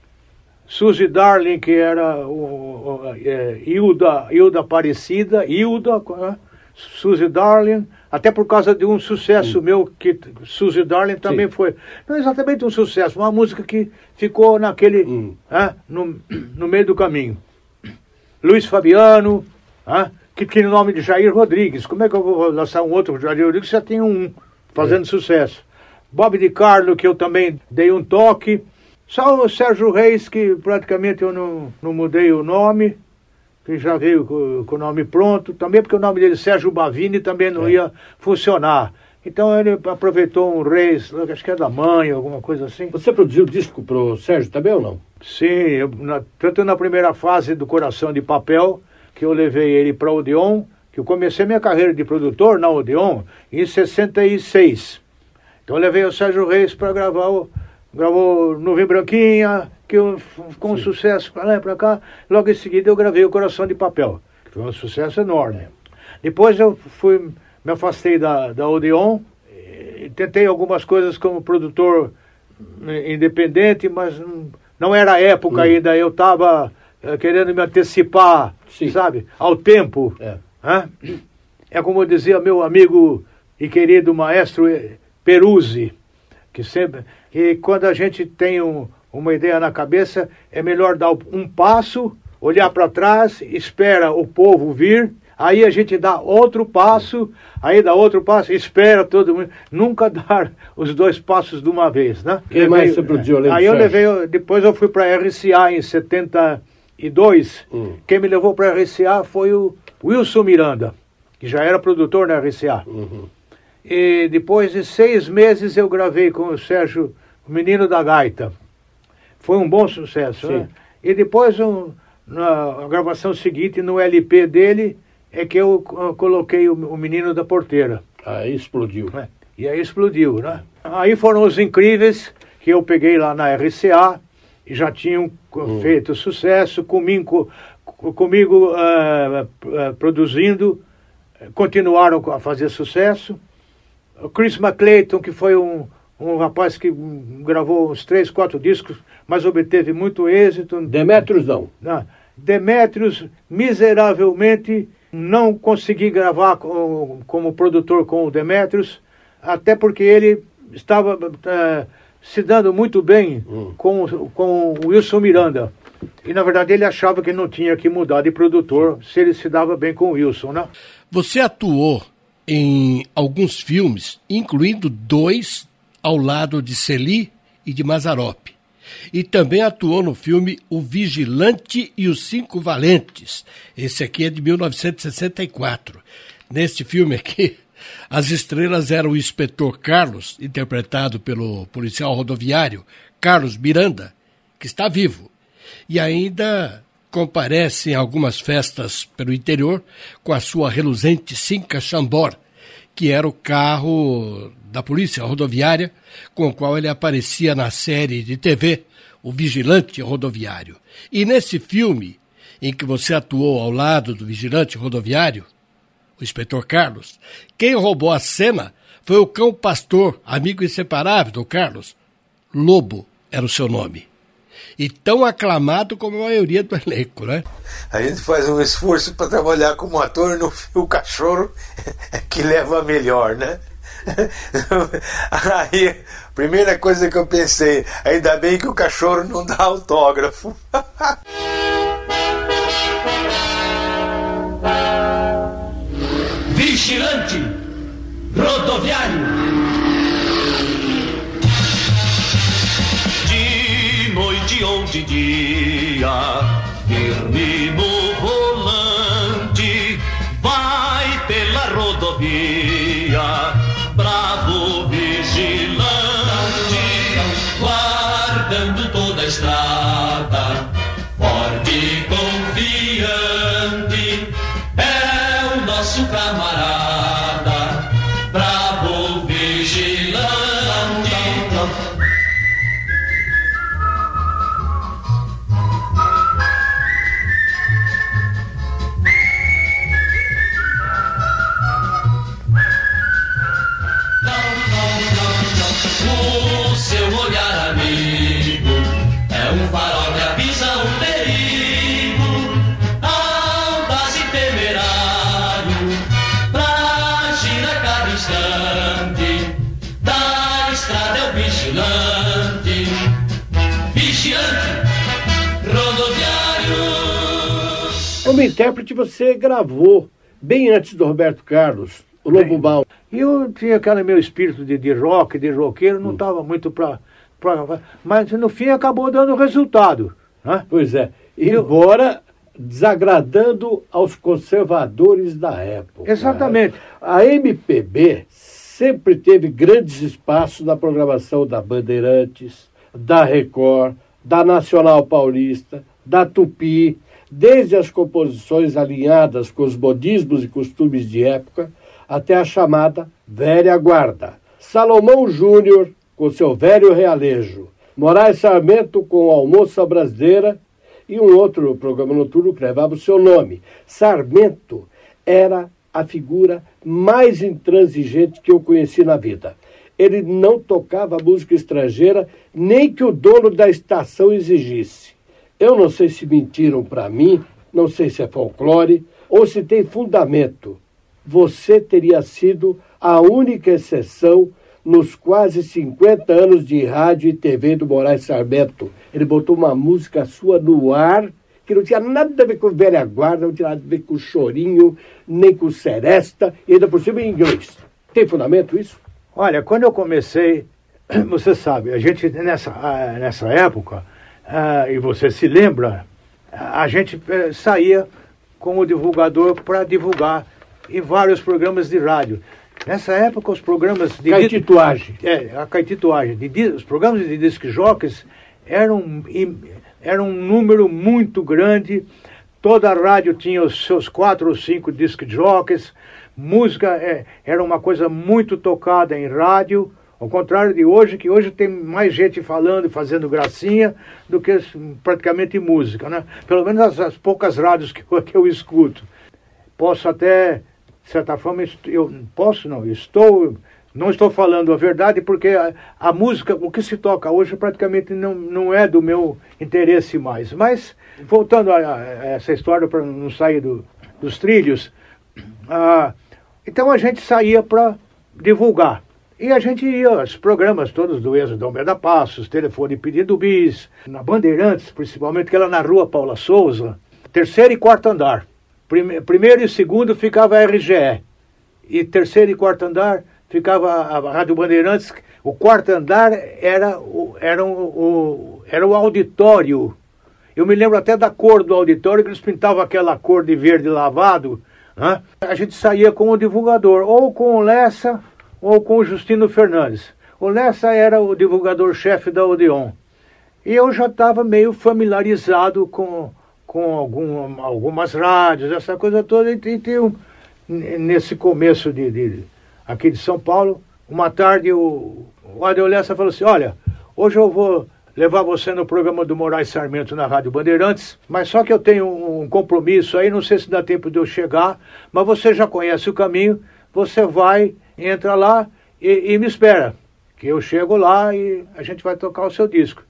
Suzy Darling, que era o, o, é, Hilda, Hilda Aparecida, Hilda, né? Suzy Darling, até por causa de um sucesso meu, que Suzy Darling também Sim. foi. Não exatamente um sucesso, uma música que ficou naquele. Hum. É, no, no meio do caminho. Luiz Fabiano, Hã? Que tinha o nome de Jair Rodrigues. Como é que eu vou lançar um outro Jair Rodrigues? Já tem um fazendo é. sucesso. Bob de Carlo, que eu também dei um toque. Só o Sérgio Reis, que praticamente eu não, não mudei o nome, que já veio com, com o nome pronto. Também porque o nome dele, Sérgio Bavini, também não é. ia funcionar. Então ele aproveitou um Reis, acho que é da mãe, alguma coisa assim. Você produziu disco pro Sérgio também ou não? Sim, eu, na, tanto na primeira fase do Coração de Papel, que eu levei ele para o Odeon, que eu comecei minha carreira de produtor na Odeon em 66. Então eu levei o Sérgio Reis para gravar o, gravou Nuvem Branquinha, que com um sucesso para lá e para cá. Logo em seguida eu gravei o Coração de Papel, que foi um sucesso enorme. Depois eu fui, me afastei da, da Odeon, e tentei algumas coisas como produtor eh, independente, mas não, era a época hum. ainda, eu estava uh, querendo me antecipar, Sim. sabe, ao tempo. É. é como dizia meu amigo e querido maestro Peruzzi, que sempre que quando a gente tem um, uma ideia na cabeça, é melhor dar um passo, olhar para trás, espera o povo vir, aí a gente dá outro passo, aí dá outro passo, espera todo mundo, nunca dar os dois passos de uma vez, né? Quem mais você produziu além Aí eu levei, depois eu fui para a RCA em 72, hum. quem me levou para a RCA foi o Wilson Miranda, que já era produtor na RCA. Uhum. E depois de seis meses eu gravei com o Sérgio o Menino da Gaita. Foi um bom sucesso, né? E depois, um, na gravação seguinte, no LP dele, é que eu coloquei o, o Menino da Porteira. Aí explodiu. É. E aí explodiu, né? Aí foram os incríveis que eu peguei lá na RCA e já tinham hum. feito sucesso comigo, comigo uh, uh, produzindo, continuaram a fazer sucesso. O Chris McClayton, que foi um, um rapaz que gravou uns três, quatro discos, mas obteve muito êxito. Demetrios não. não. Demetrios, miseravelmente, não consegui gravar com, como produtor com o Demetrios, até porque ele estava uh, se dando muito bem hum. com, com o Wilson Miranda. E na verdade ele achava que não tinha que mudar de produtor se ele se dava bem com o Wilson, né? Você atuou em alguns filmes, incluindo dois ao lado de Celi e de Mazarop. E também atuou no filme O Vigilante e os Cinco Valentes. Esse aqui é de 1964. Neste filme aqui, as estrelas eram o inspetor Carlos, interpretado pelo policial rodoviário Carlos Miranda, que está vivo, e ainda comparece em algumas festas pelo interior com a sua reluzente Cinca Chambor, que era o carro da polícia rodoviária, com o qual ele aparecia na série de TV O Vigilante Rodoviário. E nesse filme, em que você atuou ao lado do vigilante rodoviário, o inspetor Carlos, quem roubou a cena foi o cão pastor, amigo inseparável do Carlos. Lobo era o seu nome. E tão aclamado como a maioria do elenco, né? A gente faz um esforço para trabalhar como ator no o cachorro que leva melhor, né? Aí, primeira coisa que eu pensei, ainda bem que o cachorro não dá autógrafo. Vigilante rodoviário. De noite ou de dia, intérprete você gravou bem antes do Roberto Carlos, o Lobo Mal. E eu tinha aquele meu espírito de, de rock, de roqueiro, não estava muito para. Mas no fim acabou dando resultado. Né? Pois é. Embora desagradando aos conservadores da época. Exatamente. A MPB sempre teve grandes espaços na programação da Bandeirantes, da Record, da Nacional Paulista, da Tupi, desde as composições alinhadas com os modismos e costumes de época, até a chamada velha guarda. Salomão Júnior, com seu velho realejo, Moraes Sarmento com Almoça Brasileira e um outro programa noturno que levava o seu nome. Sarmento era a figura mais intransigente que eu conheci na vida. Ele não tocava música estrangeira, nem que o dono da estação exigisse. Eu não sei se mentiram para mim, não sei se é folclore ou se tem fundamento. Você teria sido a única exceção nos quase 50 anos de rádio e TV do Moraes Sarmento. Ele botou uma música sua no ar que não tinha nada a ver com velha guarda, não tinha nada a ver com chorinho, nem com seresta, e ainda por cima em inglês. Tem fundamento isso? Olha, quando eu comecei, você sabe, a gente nessa, ah, nessa época, ah, e você se lembra, a gente eh, saía com o divulgador para divulgar em vários programas de rádio. Nessa época, os programas de. Caetituagem. É, a caetituagem. De, os programas de disc jockeys eram, eram um número muito grande. Toda a rádio tinha os seus quatro ou cinco disc jockeys. Música é, era uma coisa muito tocada em rádio. Ao contrário de hoje, que hoje tem mais gente falando e fazendo gracinha do que praticamente música, né? Pelo menos as, as poucas rádios que eu, que eu escuto. Posso até de certa forma, eu posso não, estou, não estou falando a verdade porque a, a, música, o que se toca hoje praticamente não, não é do meu interesse mais. Mas, voltando a, a essa história para não sair do, dos trilhos, ah, então a gente saía para divulgar. E a gente ia aos programas todos do Dom Beda Passos, telefone pedido bis, na Bandeirantes, principalmente, que era na rua Paula Souza, terceiro e quarto andar. Primeiro e segundo ficava a RGE. E terceiro e quarto andar ficava a Rádio Bandeirantes. O quarto andar era o, era o, era o auditório. Eu me lembro até da cor do auditório, que eles pintavam aquela cor de verde lavado. Né? A gente saía com o divulgador, ou com o Lessa, ou com o Justino Fernandes. O Lessa era o divulgador-chefe da Odeon. E eu já estava meio familiarizado com com algum, algumas rádios, essa coisa toda, e, e tem um, nesse começo de, de, aqui de São Paulo, uma tarde o, o Adel Lessa falou assim, olha, hoje eu vou levar você no programa do Moraes Sarmento na Rádio Bandeirantes, mas só que eu tenho um compromisso aí, não sei se dá tempo de eu chegar, mas você já conhece o caminho, você vai, entra lá e, e me espera, que eu chego lá e a gente vai tocar o seu disco.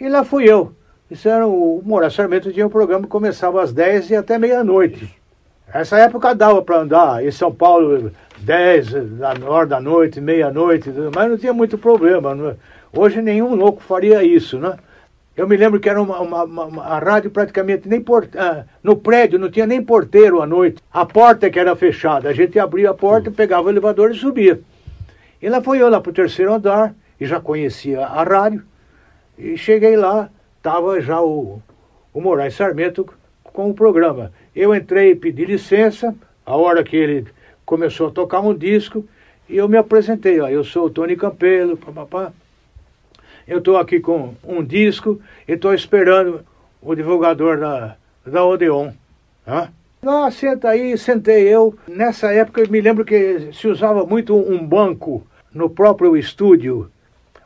E lá fui eu. Isso era o Moraes Sarmento tinha um programa que começava às 10 e até meia-noite. Essa época dava para andar em São Paulo 10 da hora da noite, meia-noite, mas não tinha muito problema. É? Hoje nenhum louco faria isso, né? Eu me lembro que era uma, uma, uma, uma a rádio praticamente nem por, ah, no prédio não tinha nem porteiro à noite. A porta que era fechada, a gente abria a porta, pegava o elevador e subia. E lá foi eu lá para o terceiro andar e já conhecia a rádio e cheguei lá estava já o, o Moraes Sarmento com o programa. Eu entrei e pedi licença, a hora que ele começou a tocar um disco, e eu me apresentei, ó, eu sou o Tony Campelo, papapá. Eu estou aqui com um disco e estou esperando o divulgador da, da Odeon. Hã? Ah, senta aí, sentei eu. Nessa época eu me lembro que se usava muito um banco no próprio estúdio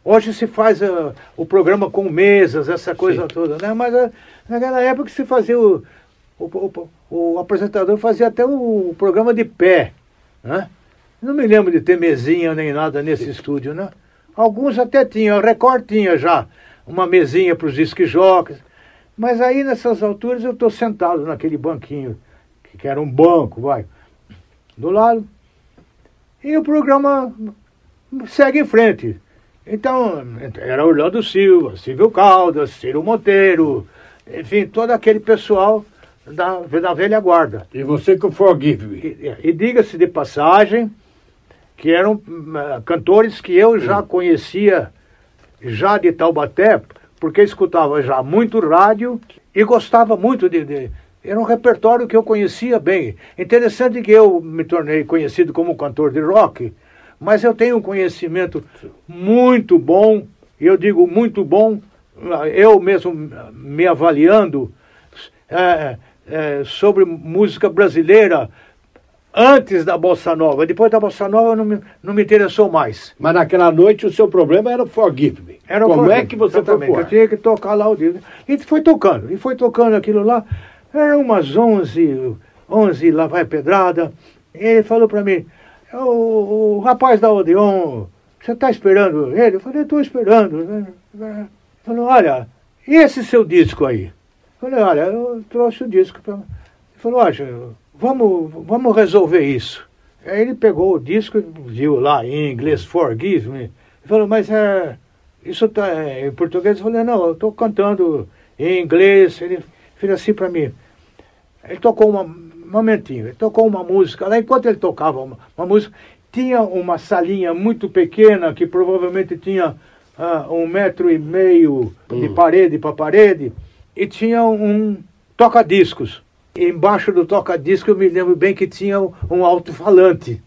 Hoje se faz uh, o programa com mesas, essa coisa Sim. toda, né? Mas uh, naquela época se fazia o, o, o, o, apresentador fazia até o programa de pé, né? Não me lembro de ter mesinha nem nada nesse Sim. estúdio, né? Alguns até tinham, a Record tinha já uma mesinha para os disquijocas. Mas aí nessas alturas eu estou sentado naquele banquinho, que, que era um banco, vai, do lado. E o programa segue em frente. Então, era Orlando Silva, Silvio Caldas, Ciro Monteiro, enfim, todo aquele pessoal da, da velha guarda. E você com Forgive Me. E, e diga-se de passagem que eram uh, cantores que eu já conhecia já de Taubaté, porque escutava já muito rádio e gostava muito de, de era um repertório que eu conhecia bem. Interessante que eu me tornei conhecido como cantor de rock, mas eu tenho um conhecimento muito bom, eu digo muito bom, eu mesmo me avaliando é, é, sobre música brasileira antes da Bossa Nova. Depois da Bossa Nova não me, não me interessou mais. Mas naquela noite o seu problema era Forgive Me. Era Como Forgive é que você exatamente. foi Eu tinha que tocar lá o disco. E foi tocando, e foi tocando aquilo lá. Era umas 11, 11 lá vai pedrada. E ele falou para mim, o, o, rapaz da Odeon, você está esperando ele? Eu falei, estou esperando. Ele falou, olha, e esse seu disco aí? Eu falei, olha, eu trouxe o disco. Pra... Ele falou, olha, vamos, vamos resolver isso. Aí ele pegou o disco e viu lá em inglês, Forgive Me. Ele falou, mas é, isso tá em português? Eu falei, não, eu estou cantando em inglês. Ele fez assim para mim. Ele tocou uma, um momentinho, ele tocou uma música. Lá enquanto ele tocava uma, uma música, tinha uma salinha muito pequena que provavelmente tinha ah, um metro e meio de parede para parede e tinha um toca-discos. Embaixo do toca-disco eu me lembro bem que tinha um alto-falante.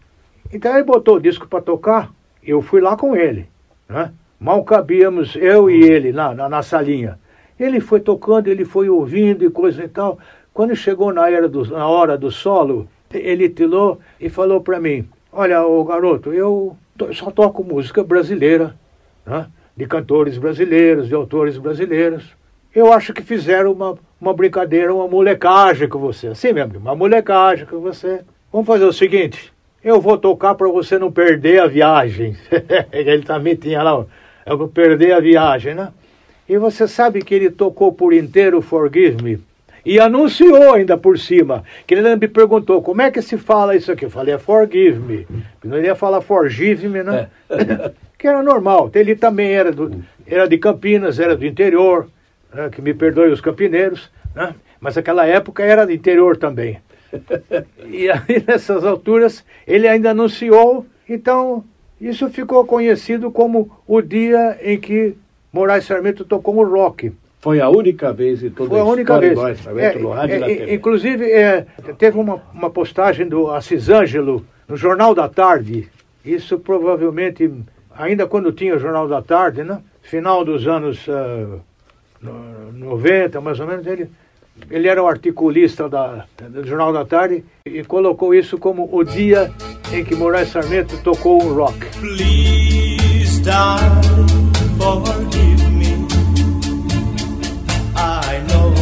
Então ele botou o disco para tocar, eu fui lá com ele. Né? Mal cabíamos eu e ele lá na, na salinha. Ele foi tocando, ele foi ouvindo e coisa e tal. Quando chegou na, era do, na hora do solo, ele tirou e falou para mim: Olha, ô garoto, eu só toco música brasileira, né? de cantores brasileiros, de autores brasileiros. Eu acho que fizeram uma, uma brincadeira, uma molecagem com você. Assim mesmo, uma molecagem com você. Vamos fazer o seguinte: eu vou tocar para você não perder a viagem. ele também tinha lá, eu vou perder a viagem, né? E você sabe que ele tocou por inteiro Forgive Me e anunciou ainda por cima. Que ele me perguntou como é que se fala isso aqui. Eu falei, é Forgive Me. Não ia falar Forgive Me, né? É. que era normal. Ele também era, do, era de Campinas, era do interior, né? que me perdoe os campineiros, né? mas naquela época era do interior também. e aí, nessas alturas, ele ainda anunciou, então isso ficou conhecido como o dia em que Moraes Sarmento tocou o rock. Foi a única vez em toda Foi a única vez. Moraes Sarmento É, no rádio na é, TV. inclusive, é, teve uma, uma postagem do Assis Ângelo no Jornal da Tarde. Isso provavelmente, ainda quando tinha o Jornal da Tarde, né? Final dos anos no- 90, mais ou menos, ele, ele era o articulista da, do Jornal da Tarde e colocou isso como o dia em que Moraes Sarmento tocou o rock. Please, forgive me. I know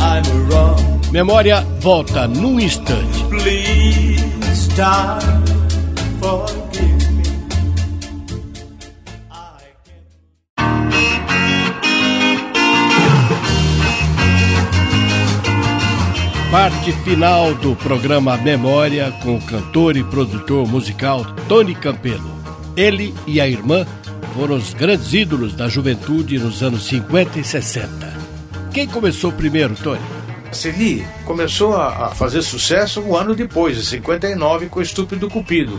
I'm wrong. Memória volta num instante. Please, darling, forgive me. Parte final do programa Memória com o cantor e produtor musical Tony Campelo. Ele e a irmã foram os grandes ídolos da juventude nos anos 50 e 60. Quem começou primeiro, Tony? Celi começou a, fazer sucesso um ano depois, em 59, com o Estúpido Cupido.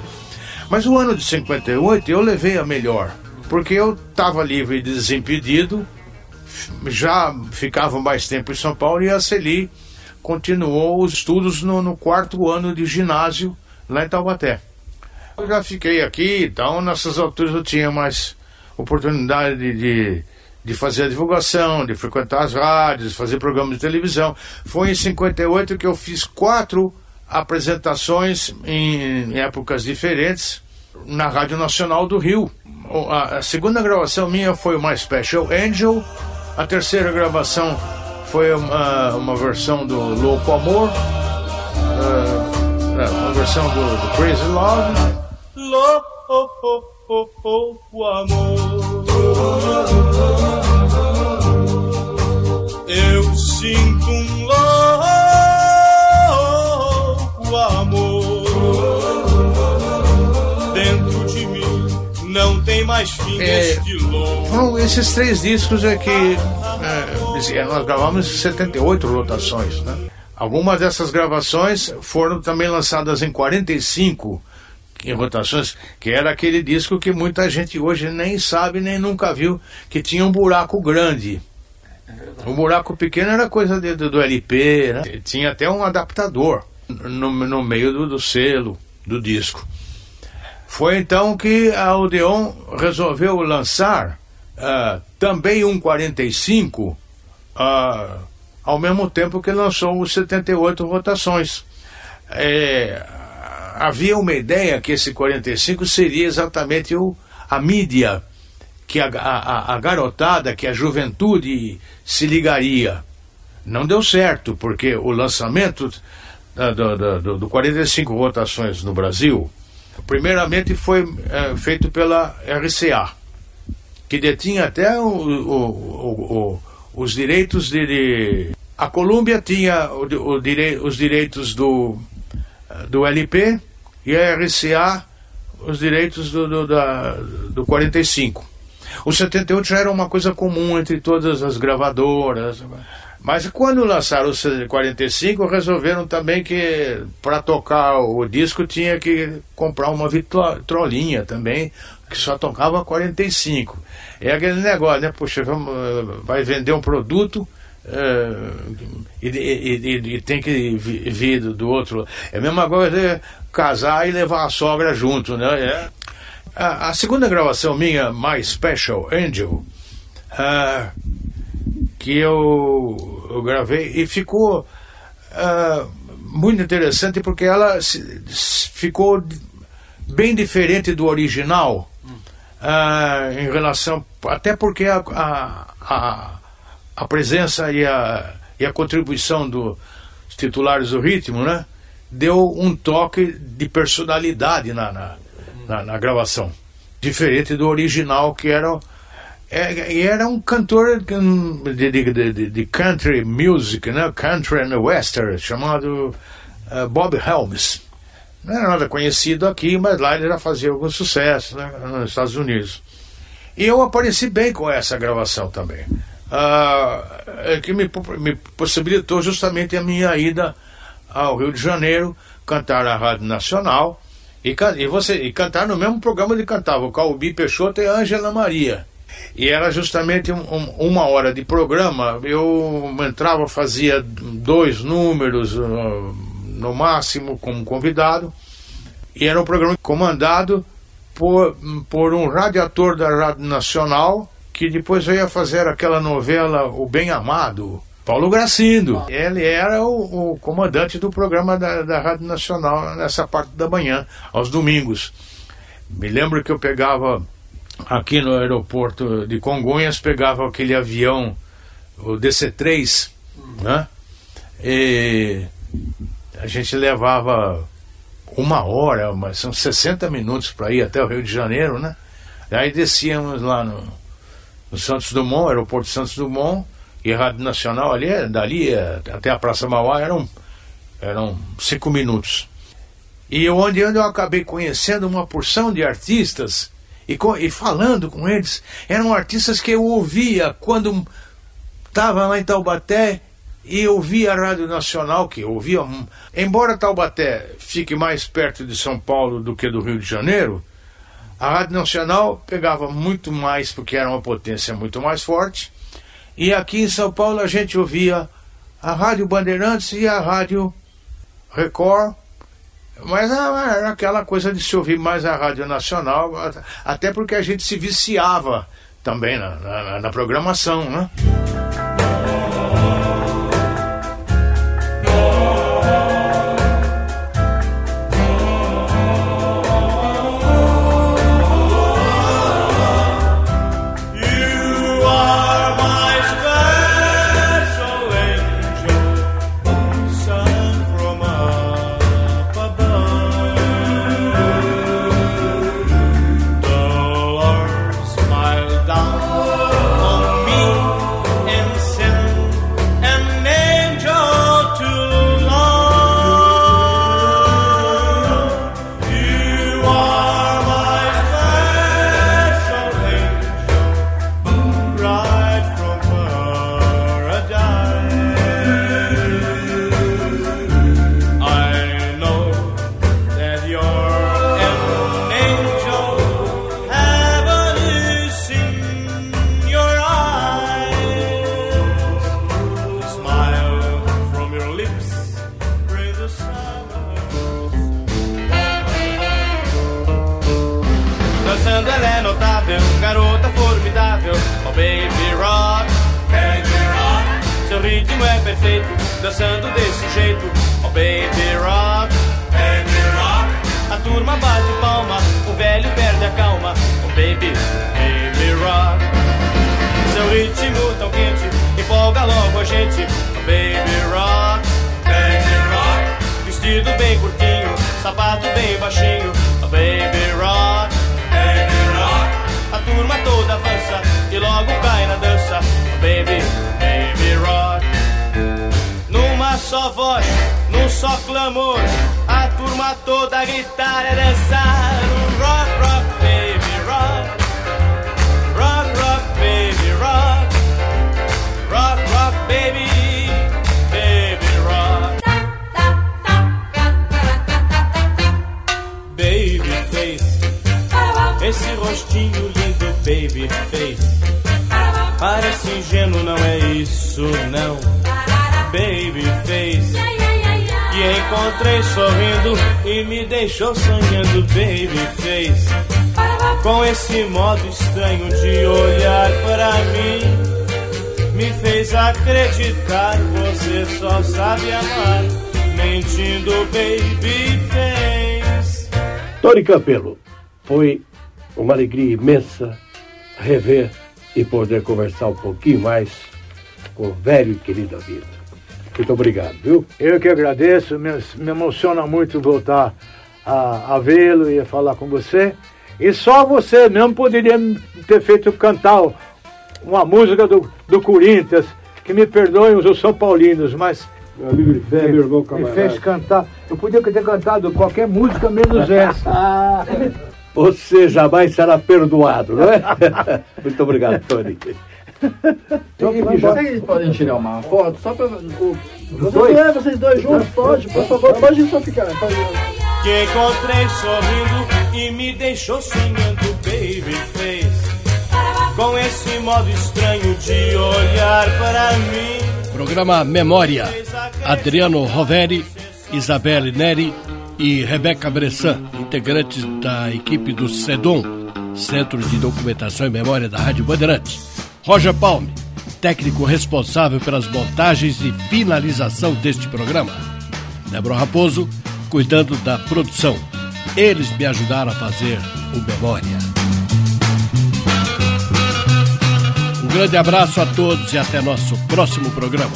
Mas o ano de 58 eu levei a melhor, porque eu estava livre e desimpedido, já ficava mais tempo em São Paulo e a Celi continuou os estudos no, no quarto ano de ginásio lá em Taubaté. Eu já fiquei aqui, então nessas alturas eu tinha mais oportunidade de, de, fazer a divulgação, de frequentar as rádios, fazer programas de televisão. Foi em 58 que eu fiz quatro apresentações em, em épocas diferentes na Rádio Nacional do Rio. A, a segunda gravação minha foi uma Special Angel, a terceira gravação foi uma, uma versão do Louco Amor, é, uma versão do, do Crazy Love. Louco amor. Eu sinto um louco amor dentro de mim. Não tem mais fim É, este louco. Esses três discos é que, nós gravamos 78 rotações, né? Algumas dessas gravações foram também lançadas em 45 em rotações, que era aquele disco que muita gente hoje nem sabe nem nunca viu, que tinha um buraco grande. O buraco pequeno era coisa de, do, do, LP, né? tinha até um adaptador no, no meio do, do selo do disco. Foi então que a Odeon resolveu lançar uh, também um 45, ao mesmo tempo que lançou os 78 rotações. É, havia uma ideia que esse 45 seria exatamente o, a mídia que a, a, a garotada, que a juventude se ligaria. Não deu certo, porque o lançamento do, do, do 45 rotações no Brasil, primeiramente foi é, feito pela RCA, que detinha até o, o, o, os direitos de, de, A Colômbia tinha os direitos do, do LP e a RCA os direitos do, do, da, do 45. O 78 já era uma coisa comum entre todas as gravadoras. Mas quando lançaram o 45, resolveram também que para tocar o disco tinha que comprar uma vitrolinha também, que só tocava 45. É aquele negócio, né? Puxa, vamos, vai vender um produto uh, e, e, e, tem que vir do, outro. É a mesma coisa casar e levar a sogra junto, né? É. A, a, segunda gravação minha, My Special Angel, uh, que eu, eu, gravei e ficou uh, muito interessante porque ela se, ficou bem diferente do original uh, em relação até porque a, a, a, a presença e a, e a contribuição dos titulares do ritmo, né? deu um toque de personalidade na, na, na, na gravação. Diferente do original, que era. É, era um cantor de, de, de, country music, né? country and western, chamado uh, Bob Helms. Não era nada conhecido aqui, mas lá ele já fazia algum sucesso né? nos Estados Unidos. E eu apareci bem com essa gravação também, uh, que me, me possibilitou justamente a minha ida ao Rio de Janeiro, cantar na Rádio Nacional e, e, você, e cantar no mesmo programa de cantava o Calbi Peixoto e Ângela Maria. E era justamente um, um, uma hora de programa. Eu entrava, fazia dois números uh, no máximo como convidado. E era um programa comandado por, por um radiator da Rádio Nacional que depois veio a fazer aquela novela O Bem Amado Paulo Gracindo. Ele era o, o comandante do programa da, da, Rádio Nacional nessa parte da manhã, aos domingos. Me lembro que eu pegava aqui no aeroporto de Congonhas, pegava aquele avião, o DC-3, né? E a gente levava uma hora, mas são 60 minutos para ir até o Rio de Janeiro, né? Aí descíamos lá no, no Santos Dumont, aeroporto Santos Dumont, e Rádio Nacional ali, dali até a Praça Mauá eram, eram cinco minutos. E onde eu acabei conhecendo uma porção de artistas e, e falando com eles, eram artistas que eu ouvia quando estava lá em Taubaté e ouvia a Rádio Nacional, que ouvia. Embora Taubaté fique mais perto de São Paulo do que do Rio de Janeiro, a Rádio Nacional pegava muito mais, porque era uma potência muito mais forte, e aqui em São Paulo a gente ouvia a Rádio Bandeirantes e a Rádio Record, mas era aquela coisa de se ouvir mais a Rádio Nacional, até porque a gente se viciava também na, na, na programação, né? Tony Campelo, foi uma alegria imensa rever e poder conversar um pouquinho mais com o velho e querido amigo. Muito obrigado, viu? Eu que agradeço, me, me emociona muito voltar a, a vê-lo e a falar com você. E só você mesmo poderia ter feito cantar uma música do, do Corinthians, que me perdoem os São Paulinos, mas Meu amigo de fé, meu irmão me camarada. fez cantar. Eu podia ter cantado qualquer música menos essa. Você jamais será perdoado, não é? Muito obrigado, Tony. E vocês podem tirar uma foto só pra. O, vocês, dois? é, vocês dois juntos? Pode, por favor, pode só ficar. Pode. Que encontrei sorrindo e me deixou sonhando, baby face. Com esse modo estranho de olhar para mim. Programa Memória. Adriano Roveri, Isabelle Neri e Rebeca Bressan, integrantes da equipe do SEDOM, Centro de Documentação e Memória da Rádio Bandeirantes. Roger Palme, técnico responsável pelas montagens e finalização deste programa. Débora Raposo, cuidando da produção. Eles me ajudaram a fazer o Memória. Grande abraço a todos e até nosso próximo programa.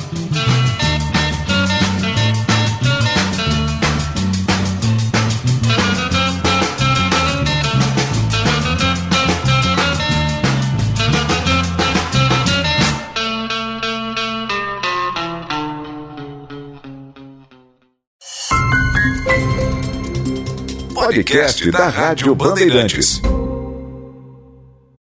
Podcast da Rádio Bandeirantes.